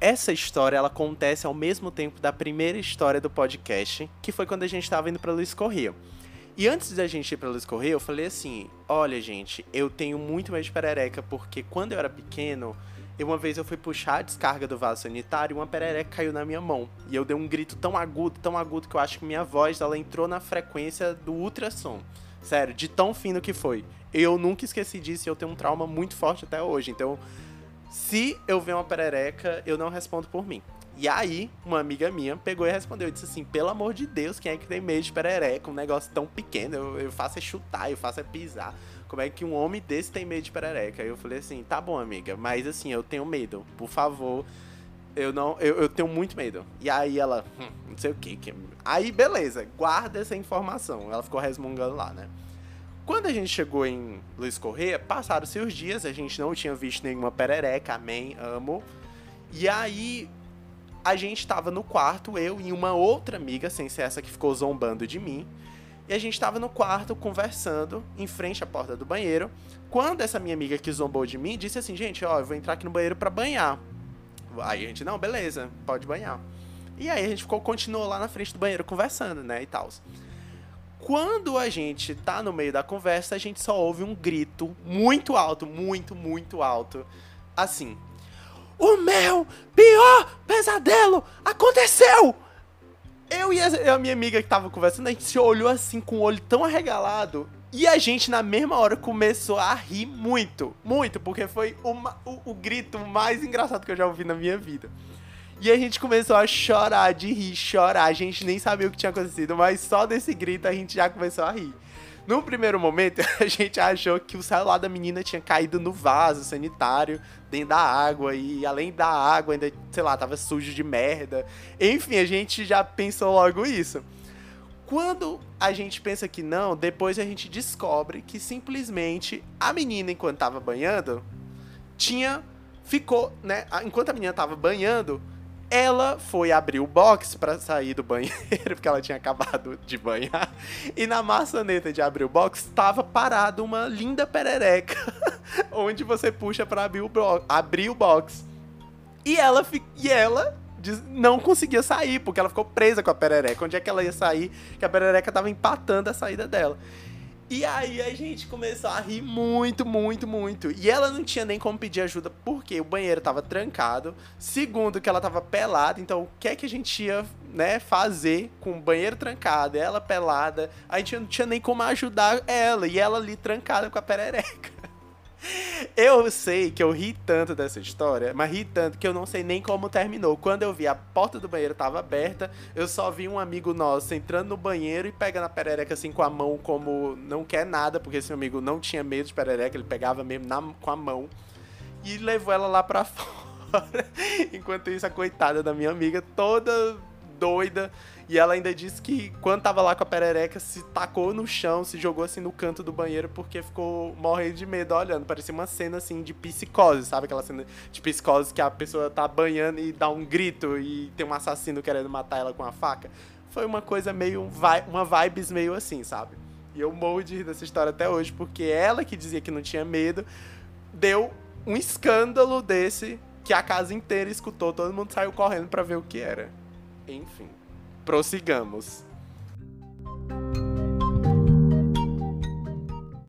essa história ela acontece ao mesmo tempo da primeira história do podcast, que foi quando a gente estava indo para Luiz Correia. E antes da gente ir para Luiz Correia, eu falei assim: olha, gente, eu tenho muito medo de perereca, porque quando eu era pequeno, uma vez eu fui puxar a descarga do vaso sanitário e uma perereca caiu na minha mão. E eu dei um grito tão agudo, tão agudo, que eu acho que minha voz ela entrou na frequência do ultrassom. Sério, de tão fino que foi. Eu nunca esqueci disso e eu tenho um trauma muito forte até hoje. Então, se eu ver uma perereca, eu não respondo por mim. E aí, uma amiga minha pegou e respondeu. disse assim: pelo amor de Deus, quem é que tem medo de perereca? Um negócio tão pequeno. Eu, eu faço é chutar, eu faço é pisar. Como é que um homem desse tem medo de perereca? Aí eu falei assim: tá bom, amiga, mas assim, eu tenho medo. Por favor. Eu não. Eu, eu tenho muito medo. E aí ela. Hum, não sei o que. Aí, beleza, guarda essa informação. Ela ficou resmungando lá, né? Quando a gente chegou em Luiz Correia, passaram-se os dias, a gente não tinha visto nenhuma perereca, amém, amo. E aí a gente tava no quarto, eu e uma outra amiga, sem ser essa que ficou zombando de mim. E a gente tava no quarto conversando, em frente à porta do banheiro. Quando essa minha amiga que zombou de mim disse assim: Gente, ó, eu vou entrar aqui no banheiro para banhar. Aí a gente, não, beleza, pode banhar. E aí a gente ficou, continuou lá na frente do banheiro conversando, né, e tal. Quando a gente tá no meio da conversa, a gente só ouve um grito muito alto, muito, muito alto. Assim. O meu pior pesadelo aconteceu! Eu e a minha amiga que tava conversando, a gente se olhou assim com o olho tão arregalado. E a gente, na mesma hora, começou a rir muito. Muito, porque foi uma, o, o grito mais engraçado que eu já ouvi na minha vida. E a gente começou a chorar, de rir, chorar. A gente nem sabia o que tinha acontecido, mas só desse grito a gente já começou a rir. No primeiro momento, a gente achou que o celular da menina tinha caído no vaso sanitário, dentro da água, e além da água, ainda, sei lá, tava sujo de merda. Enfim, a gente já pensou logo isso. Quando a gente pensa que não, depois a gente descobre que simplesmente a menina, enquanto tava banhando, tinha. Ficou, né? Enquanto a menina tava banhando, ela foi abrir o box para sair do banheiro, porque ela tinha acabado de banhar. E na maçaneta de abrir o box estava parado uma linda perereca, onde você puxa para abrir o, abrir o box. E ela, e ela não conseguia sair, porque ela ficou presa com a perereca. Onde é que ela ia sair? Que a perereca estava empatando a saída dela. E aí a gente começou a rir muito, muito, muito. E ela não tinha nem como pedir ajuda porque o banheiro tava trancado. Segundo, que ela tava pelada. Então, o que é que a gente ia, né, fazer com o banheiro trancado, ela pelada? A gente não tinha nem como ajudar ela. E ela ali trancada com a perereca. Eu sei que eu ri tanto dessa história, mas ri tanto que eu não sei nem como terminou. Quando eu vi a porta do banheiro tava aberta, eu só vi um amigo nosso entrando no banheiro e pegando a perereca assim com a mão como não quer nada, porque esse amigo não tinha medo de perereca, ele pegava mesmo na, com a mão e levou ela lá pra fora. Enquanto isso, a coitada da minha amiga toda doida e ela ainda disse que quando tava lá com a perereca, se tacou no chão, se jogou assim no canto do banheiro porque ficou morrendo de medo olhando. Parecia uma cena assim de psicose, sabe? Aquela cena de psicose que a pessoa tá banhando e dá um grito e tem um assassino querendo matar ela com a faca. Foi uma coisa meio. uma vibes meio assim, sabe? E eu morro de rir dessa história até hoje, porque ela que dizia que não tinha medo, deu um escândalo desse que a casa inteira escutou, todo mundo saiu correndo para ver o que era. Enfim prossigamos.